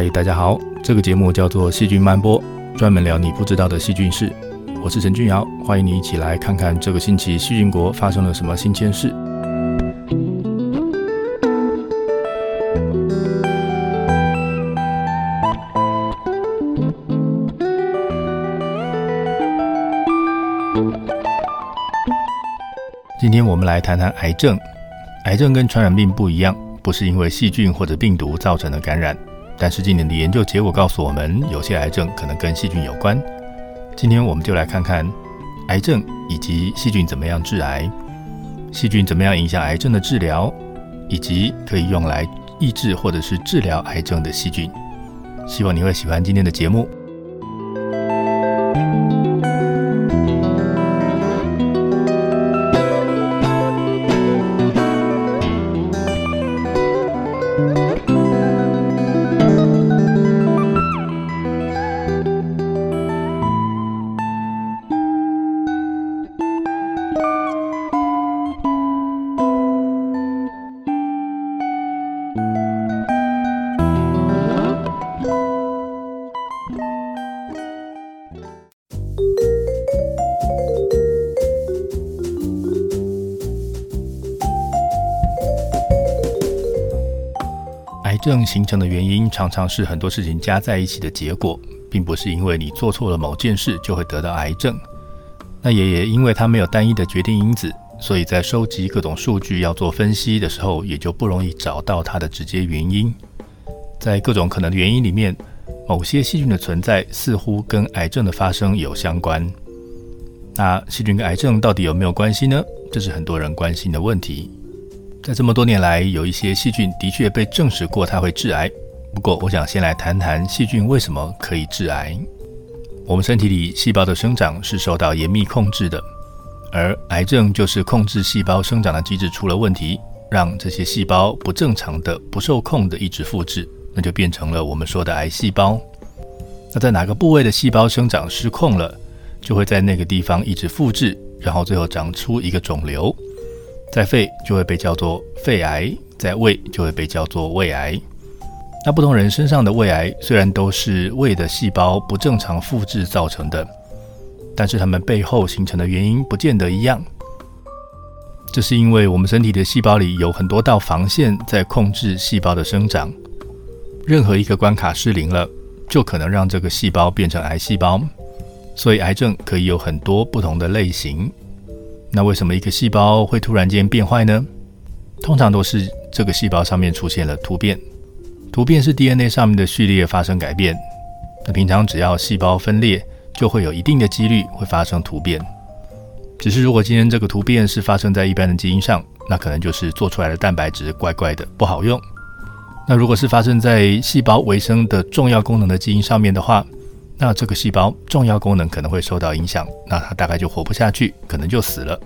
嗨，大家好，这个节目叫做《细菌漫播》，专门聊你不知道的细菌事。我是陈俊尧，欢迎你一起来看看这个星期细菌国发生了什么新鲜事。今天我们来谈谈癌症。癌症跟传染病不一样，不是因为细菌或者病毒造成的感染。但是今年的研究结果告诉我们，有些癌症可能跟细菌有关。今天我们就来看看癌症以及细菌怎么样致癌，细菌怎么样影响癌症的治疗，以及可以用来抑制或者是治疗癌症的细菌。希望你会喜欢今天的节目。形成的原因常常是很多事情加在一起的结果，并不是因为你做错了某件事就会得到癌症。那也也因为它没有单一的决定因子，所以在收集各种数据要做分析的时候，也就不容易找到它的直接原因。在各种可能的原因里面，某些细菌的存在似乎跟癌症的发生有相关。那细菌跟癌症到底有没有关系呢？这是很多人关心的问题。在这么多年来，有一些细菌的确被证实过它会致癌。不过，我想先来谈谈细菌为什么可以致癌。我们身体里细胞的生长是受到严密控制的，而癌症就是控制细胞生长的机制出了问题，让这些细胞不正常的、不受控的一直复制，那就变成了我们说的癌细胞。那在哪个部位的细胞生长失控了，就会在那个地方一直复制，然后最后长出一个肿瘤。在肺就会被叫做肺癌，在胃就会被叫做胃癌。那不同人身上的胃癌虽然都是胃的细胞不正常复制造成的，但是它们背后形成的原因不见得一样。这是因为我们身体的细胞里有很多道防线在控制细胞的生长，任何一个关卡失灵了，就可能让这个细胞变成癌细胞。所以癌症可以有很多不同的类型。那为什么一个细胞会突然间变坏呢？通常都是这个细胞上面出现了突变，突变是 DNA 上面的序列发生改变。那平常只要细胞分裂，就会有一定的几率会发生突变。只是如果今天这个突变是发生在一般的基因上，那可能就是做出来的蛋白质怪怪的，不好用。那如果是发生在细胞维生的重要功能的基因上面的话，那这个细胞重要功能可能会受到影响，那它大概就活不下去，可能就死了。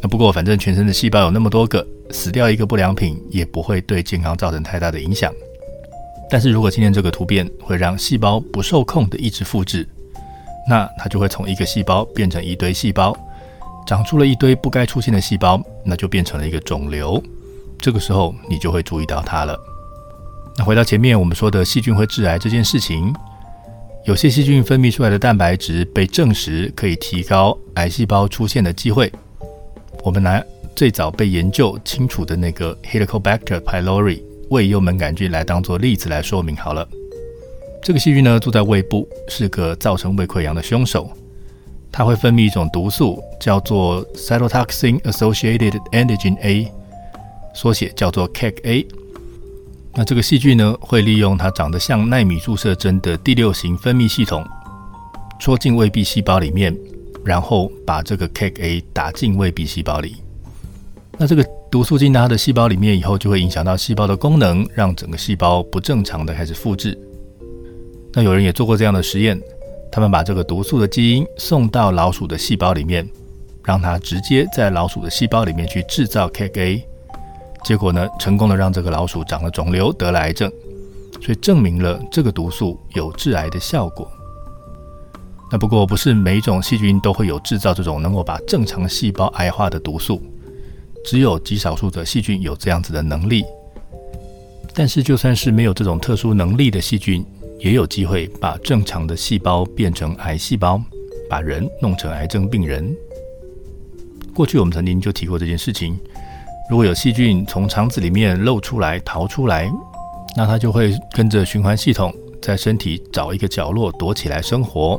那不过反正全身的细胞有那么多个，死掉一个不良品也不会对健康造成太大的影响。但是如果今天这个突变会让细胞不受控的一直复制，那它就会从一个细胞变成一堆细胞，长出了一堆不该出现的细胞，那就变成了一个肿瘤。这个时候你就会注意到它了。那回到前面我们说的细菌会致癌这件事情，有些细菌分泌出来的蛋白质被证实可以提高癌细胞出现的机会。我们拿最早被研究清楚的那个 Helicobacter pylori 胃幽门杆菌来当做例子来说明好了。这个细菌呢住在胃部，是个造成胃溃疡的凶手。它会分泌一种毒素，叫做 Cytotoxin Associated Antigen A，缩写叫做 CAG-A。那这个细菌呢，会利用它长得像纳米注射针的第六型分泌系统，戳进胃壁细胞里面，然后把这个 CAG-A 打进胃壁细胞里。那这个毒素进到它的细胞里面以后，就会影响到细胞的功能，让整个细胞不正常的开始复制。那有人也做过这样的实验，他们把这个毒素的基因送到老鼠的细胞里面，让它直接在老鼠的细胞里面去制造 CAG-A。结果呢，成功的让这个老鼠长了肿瘤，得了癌症，所以证明了这个毒素有致癌的效果。那不过不是每一种细菌都会有制造这种能够把正常细胞癌化的毒素，只有极少数的细菌有这样子的能力。但是就算是没有这种特殊能力的细菌，也有机会把正常的细胞变成癌细胞，把人弄成癌症病人。过去我们曾经就提过这件事情。如果有细菌从肠子里面漏出来、逃出来，那它就会跟着循环系统在身体找一个角落躲起来生活，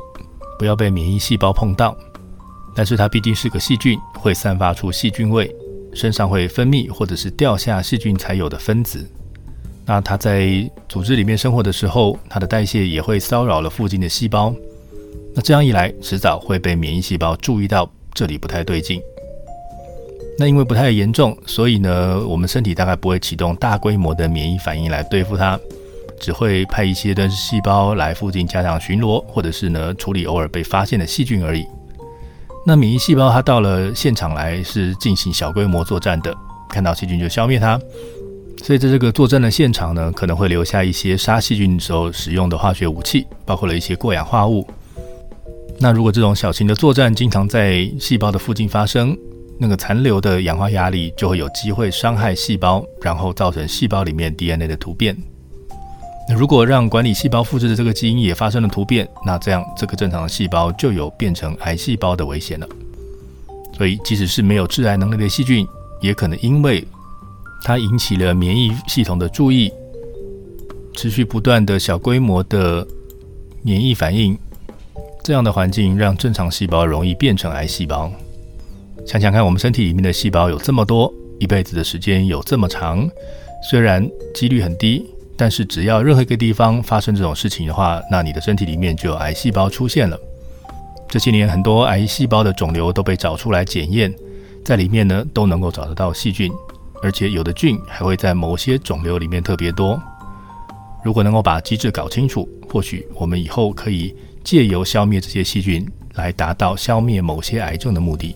不要被免疫细胞碰到。但是它毕竟是个细菌，会散发出细菌味，身上会分泌或者是掉下细菌才有的分子。那它在组织里面生活的时候，它的代谢也会骚扰了附近的细胞。那这样一来，迟早会被免疫细胞注意到这里不太对劲。那因为不太严重，所以呢，我们身体大概不会启动大规模的免疫反应来对付它，只会派一些的细胞来附近加强巡逻，或者是呢处理偶尔被发现的细菌而已。那免疫细胞它到了现场来是进行小规模作战的，看到细菌就消灭它。所以在这个作战的现场呢，可能会留下一些杀细菌的时候使用的化学武器，包括了一些过氧化物。那如果这种小型的作战经常在细胞的附近发生，那个残留的氧化压力就会有机会伤害细胞，然后造成细胞里面 DNA 的突变。那如果让管理细胞复制的这个基因也发生了突变，那这样这个正常的细胞就有变成癌细胞的危险了。所以，即使是没有致癌能力的细菌，也可能因为它引起了免疫系统的注意，持续不断的小规模的免疫反应，这样的环境让正常细胞容易变成癌细胞。想想看，我们身体里面的细胞有这么多，一辈子的时间有这么长，虽然几率很低，但是只要任何一个地方发生这种事情的话，那你的身体里面就有癌细胞出现了。这些年，很多癌细胞的肿瘤都被找出来检验，在里面呢都能够找得到细菌，而且有的菌还会在某些肿瘤里面特别多。如果能够把机制搞清楚，或许我们以后可以借由消灭这些细菌，来达到消灭某些癌症的目的。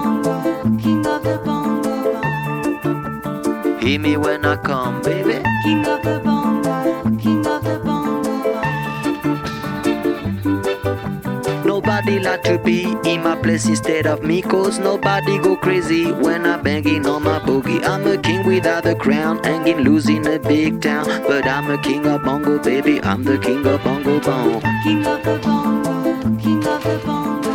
Hear me when I come, baby. King of the bongo, king of the bongo. Nobody like to be in my place instead of me, cause nobody go crazy when I'm banging on my boogie. I'm a king without a crown, hanging loose in a big town. But I'm a king of bongo, baby. I'm the king of bongo bong. King of the bongo, king of the bongo.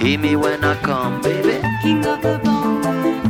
Hear me when I come, baby. King of the bongo.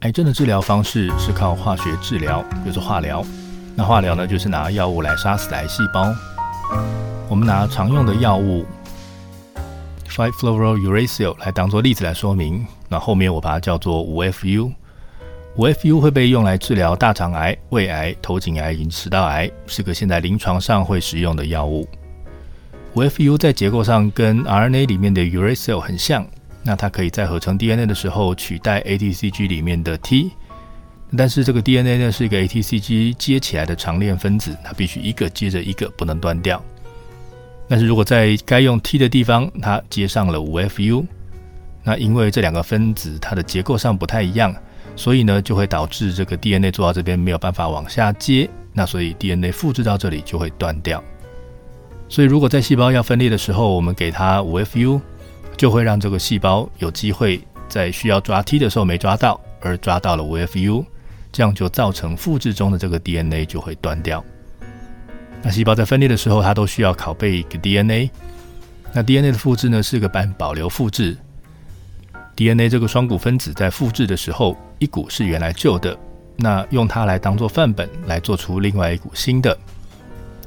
癌症的治疗方式是靠化学治疗，比如说化疗。那化疗呢，就是拿药物来杀死癌细胞。我们拿常用的药物 5-fluorouracil 来当做例子来说明。那后面我把它叫做 5-FU。5-FU 会被用来治疗大肠癌、胃癌、头颈癌以及食道癌，是个现在临床上会使用的药物。5-FU 在结构上跟 RNA 里面的 uracil 很像，那它可以在合成 DNA 的时候取代 ATCG 里面的 T。但是这个 DNA 呢是一个 ATCG 接起来的长链分子，它必须一个接着一个，不能断掉。但是如果在该用 T 的地方，它接上了 5-FU，那因为这两个分子它的结构上不太一样。所以呢，就会导致这个 DNA 做到这边没有办法往下接，那所以 DNA 复制到这里就会断掉。所以如果在细胞要分裂的时候，我们给它 5-FU，就会让这个细胞有机会在需要抓 T 的时候没抓到，而抓到了 5-FU，这样就造成复制中的这个 DNA 就会断掉。那细胞在分裂的时候，它都需要拷贝一个 DNA。那 DNA 的复制呢，是个半保留复制。DNA 这个双股分子在复制的时候，一股是原来旧的，那用它来当做范本来做出另外一股新的。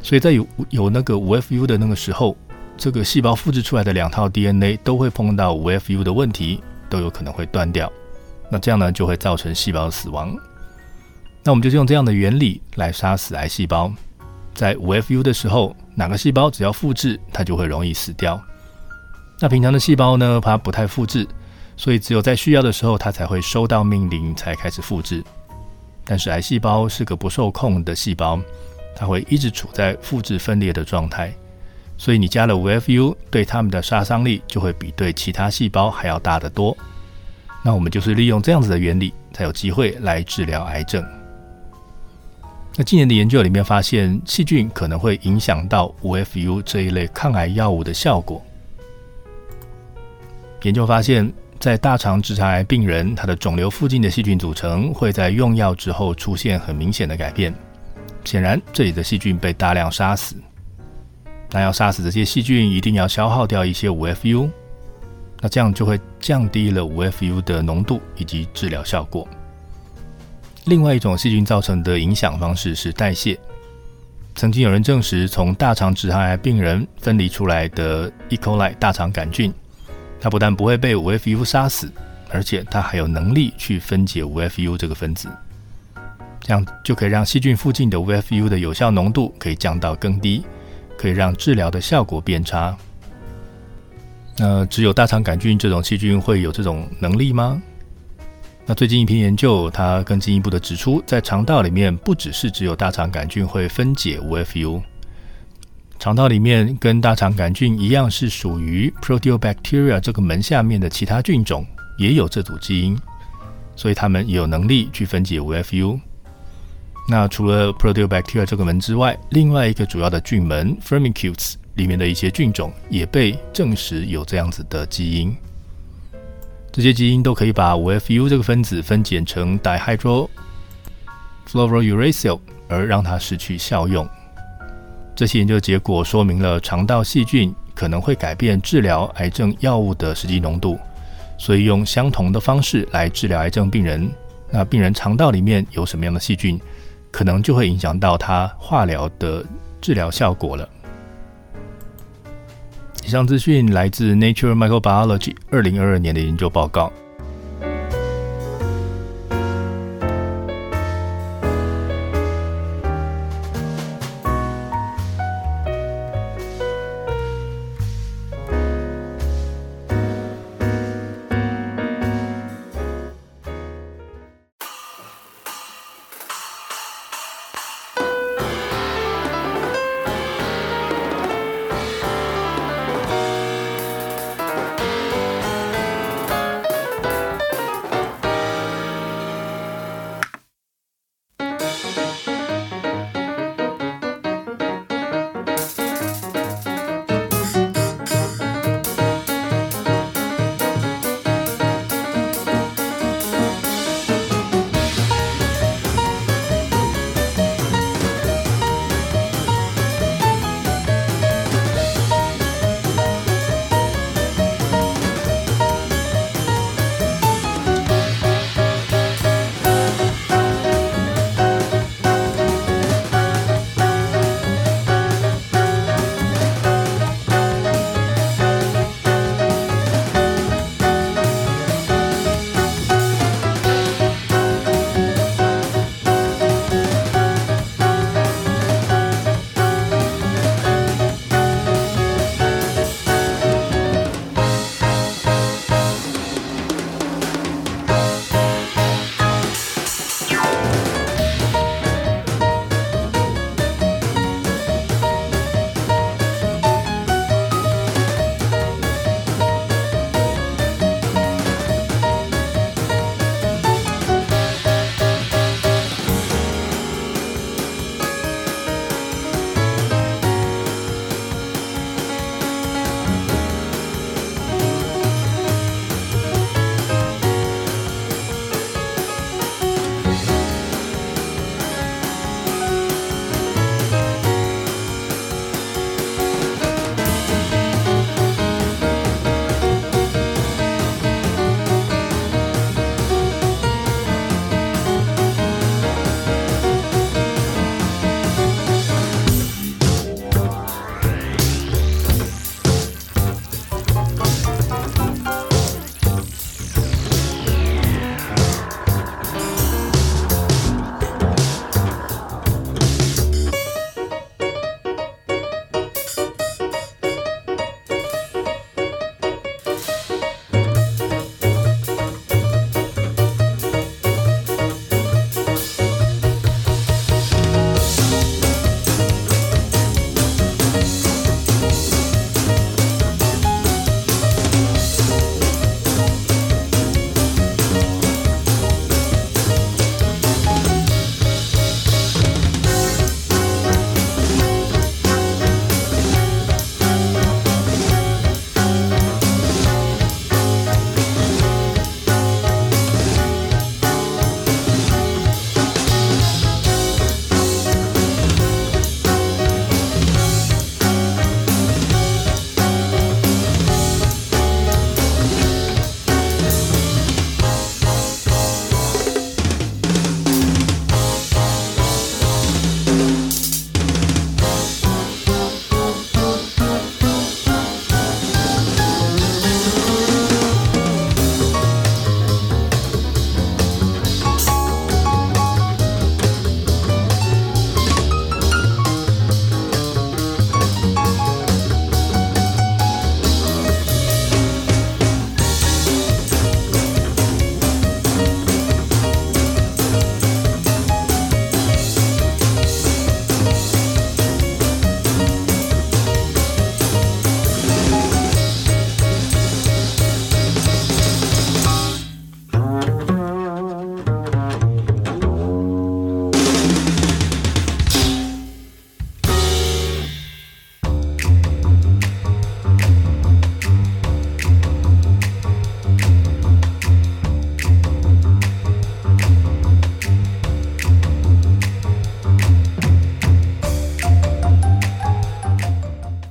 所以在有有那个 5-FU 的那个时候，这个细胞复制出来的两套 DNA 都会碰到 5-FU 的问题，都有可能会断掉。那这样呢，就会造成细胞死亡。那我们就是用这样的原理来杀死癌细胞。在 5-FU 的时候，哪个细胞只要复制，它就会容易死掉。那平常的细胞呢，它不太复制。所以只有在需要的时候，它才会收到命令，才开始复制。但是癌细胞是个不受控的细胞，它会一直处在复制分裂的状态。所以你加了 5-FU，对它们的杀伤力就会比对其他细胞还要大得多。那我们就是利用这样子的原理，才有机会来治疗癌症。那近年的研究里面发现，细菌可能会影响到 5-FU 这一类抗癌药物的效果。研究发现。在大肠直肠癌病人，他的肿瘤附近的细菌组成会在用药之后出现很明显的改变。显然，这里的细菌被大量杀死。那要杀死这些细菌，一定要消耗掉一些 5-FU。那这样就会降低了 5-FU 的浓度以及治疗效果。另外一种细菌造成的影响方式是代谢。曾经有人证实，从大肠直肠癌病人分离出来的 E. coli 大肠杆菌。它不但不会被 5-FU 杀死，而且它还有能力去分解 5-FU 这个分子，这样就可以让细菌附近的 5-FU 的有效浓度可以降到更低，可以让治疗的效果变差。那只有大肠杆菌这种细菌会有这种能力吗？那最近一篇研究，它更进一步的指出，在肠道里面不只是只有大肠杆菌会分解 5-FU。肠道里面跟大肠杆菌一样，是属于 Proteobacteria 这个门下面的其他菌种，也有这组基因，所以它们也有能力去分解 5-FU。那除了 Proteobacteria 这个门之外，另外一个主要的菌门 Firmicutes 里面的一些菌种也被证实有这样子的基因。这些基因都可以把 5-FU 这个分子分解成 Dihydrofluorouracil，而让它失去效用。这些研究结果说明了肠道细菌可能会改变治疗癌症药物的实际浓度，所以用相同的方式来治疗癌症病人，那病人肠道里面有什么样的细菌，可能就会影响到他化疗的治疗效果了。以上资讯来自《Nature Microbiology》二零二二年的研究报告。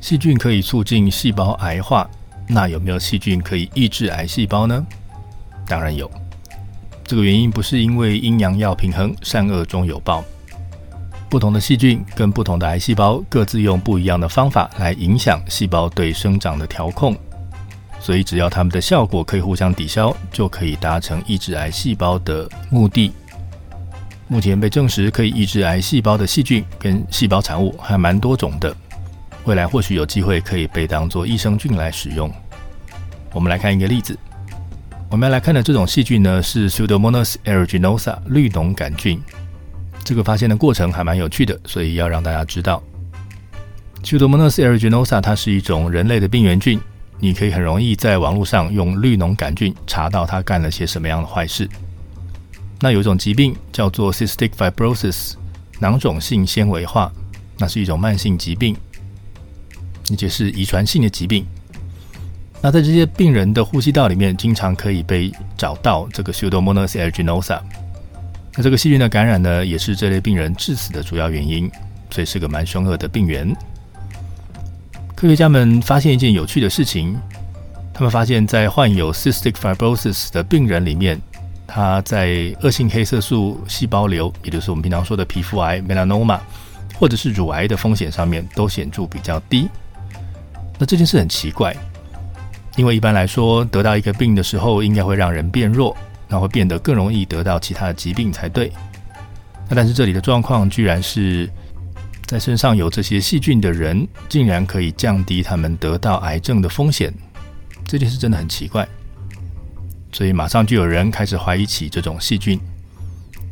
细菌可以促进细胞癌化，那有没有细菌可以抑制癌细胞呢？当然有。这个原因不是因为阴阳要平衡，善恶终有报。不同的细菌跟不同的癌细胞各自用不一样的方法来影响细胞对生长的调控，所以只要它们的效果可以互相抵消，就可以达成抑制癌细胞的目的。目前被证实可以抑制癌细胞的细菌跟细胞产物还蛮多种的，未来或许有机会可以被当做益生菌来使用。我们来看一个例子，我们要来看的这种细菌呢是 Pseudomonas aeruginosa 绿脓杆菌。这个发现的过程还蛮有趣的，所以要让大家知道。Pseudomonas aeruginosa 它是一种人类的病原菌，你可以很容易在网络上用绿脓杆菌查到它干了些什么样的坏事。那有一种疾病叫做 cystic fibrosis，囊肿性纤维化，那是一种慢性疾病，而且是遗传性的疾病。那在这些病人的呼吸道里面，经常可以被找到这个 Pseudomonas aeruginosa。那这个细菌的感染呢，也是这类病人致死的主要原因，所以是个蛮凶恶的病原。科学家们发现一件有趣的事情，他们发现，在患有 cystic fibrosis 的病人里面，他在恶性黑色素细胞瘤，也就是我们平常说的皮肤癌 melanoma，或者是乳癌的风险上面都显著比较低。那这件事很奇怪，因为一般来说，得到一个病的时候，应该会让人变弱。那会变得更容易得到其他的疾病才对。那但是这里的状况居然是在身上有这些细菌的人，竟然可以降低他们得到癌症的风险，这件事真的很奇怪。所以马上就有人开始怀疑起这种细菌，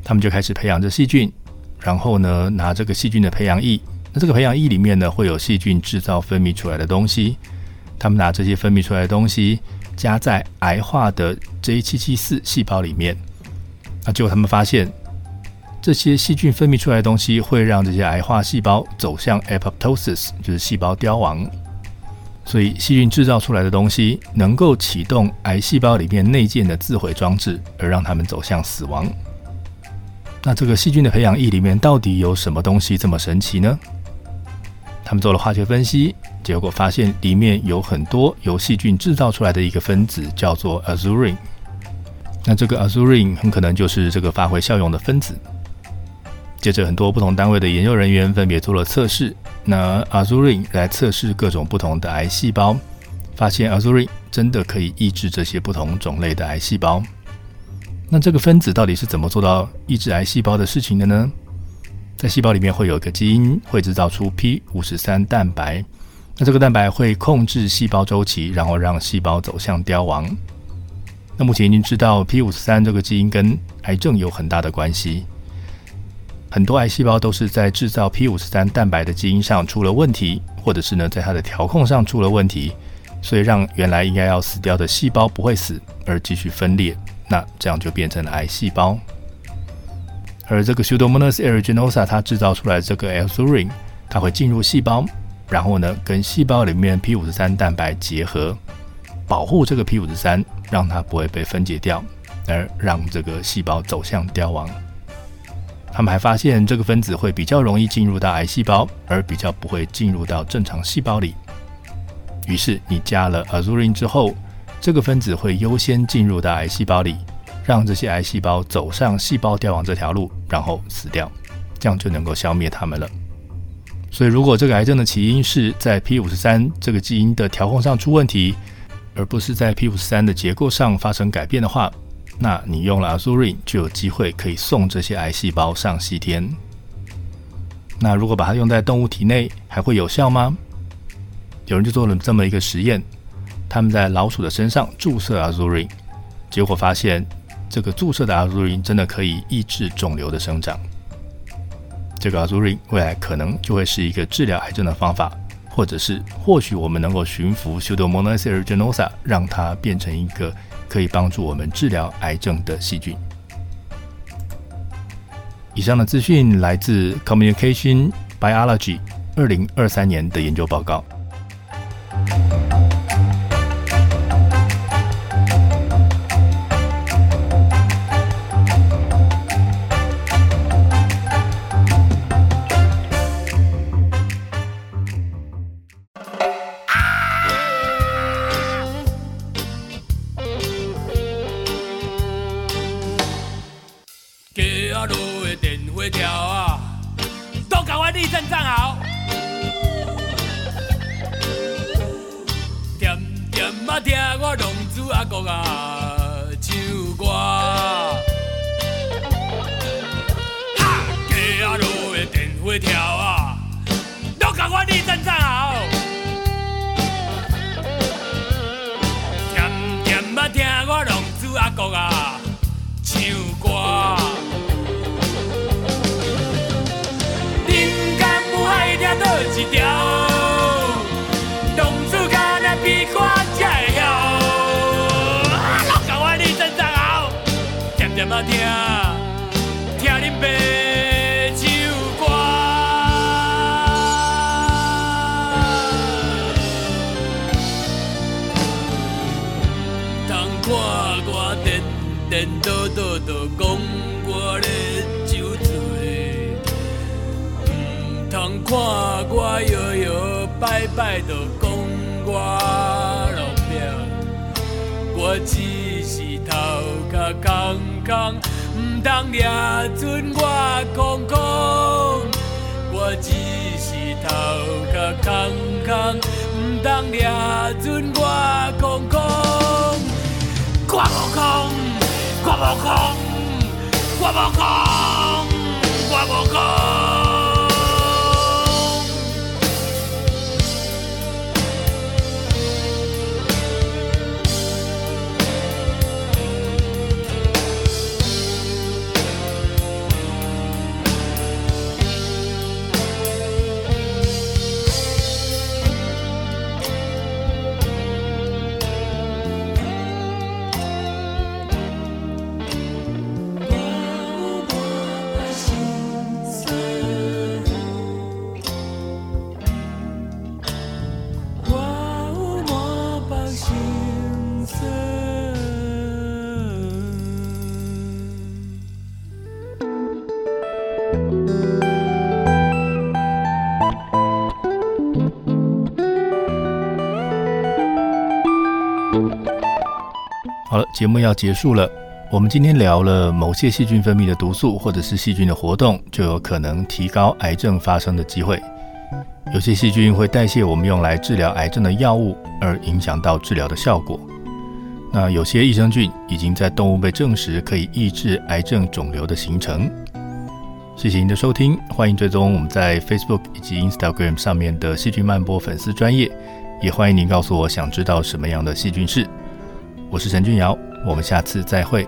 他们就开始培养这细菌，然后呢拿这个细菌的培养液，那这个培养液里面呢会有细菌制造分泌出来的东西，他们拿这些分泌出来的东西。加在癌化的 J774 细胞里面，那结果他们发现，这些细菌分泌出来的东西会让这些癌化细胞走向 apoptosis，就是细胞凋亡。所以细菌制造出来的东西能够启动癌细胞里面内建的自毁装置，而让它们走向死亡。那这个细菌的培养液里面到底有什么东西这么神奇呢？他们做了化学分析。结果发现里面有很多由细菌制造出来的一个分子，叫做 azurin。那这个 azurin 很可能就是这个发挥效用的分子。接着，很多不同单位的研究人员分别做了测试，拿 azurin 来测试各种不同的癌细胞，发现 azurin 真的可以抑制这些不同种类的癌细胞。那这个分子到底是怎么做到抑制癌细胞的事情的呢？在细胞里面会有一个基因会制造出 p 五十三蛋白。那这个蛋白会控制细胞周期，然后让细胞走向凋亡。那目前已经知道 p 五十三这个基因跟癌症有很大的关系。很多癌细胞都是在制造 p 五十三蛋白的基因上出了问题，或者是呢在它的调控上出了问题，所以让原来应该要死掉的细胞不会死，而继续分裂。那这样就变成了癌细胞。而这个 Pseudomonas aeruginosa 它制造出来这个 azurin，它会进入细胞。然后呢，跟细胞里面 p 五十三蛋白结合，保护这个 p 五十三，让它不会被分解掉，而让这个细胞走向凋亡。他们还发现这个分子会比较容易进入到癌细胞，而比较不会进入到正常细胞里。于是你加了 azurin 之后，这个分子会优先进入到癌细胞里，让这些癌细胞走上细胞凋亡这条路，然后死掉，这样就能够消灭它们了。所以，如果这个癌症的起因是在 p 五十三这个基因的调控上出问题，而不是在 p 五十三的结构上发生改变的话，那你用了 azurin 就有机会可以送这些癌细胞上西天。那如果把它用在动物体内，还会有效吗？有人就做了这么一个实验，他们在老鼠的身上注射 azurin，结果发现这个注射的 azurin 真的可以抑制肿瘤的生长。这个 azurin 未来可能就会是一个治疗癌症的方法，或者是或许我们能够驯服 Pseudomonas aeruginosa，让它变成一个可以帮助我们治疗癌症的细菌。以上的资讯来自 Communication Biology 二零二三年的研究报告。看我摇摇摆摆，就讲我落魄。我只是头壳空空，唔通抓准我空空。我只是头壳空空，唔通抓准我空空。我无空，我无空，我无空，我无空。节目要结束了。我们今天聊了某些细菌分泌的毒素，或者是细菌的活动，就有可能提高癌症发生的机会。有些细菌会代谢我们用来治疗癌症的药物，而影响到治疗的效果。那有些益生菌已经在动物被证实可以抑制癌症肿瘤的形成。谢谢您的收听，欢迎追踪我们在 Facebook 以及 Instagram 上面的细菌漫播粉丝专业，也欢迎您告诉我想知道什么样的细菌是。我是陈俊尧，我们下次再会。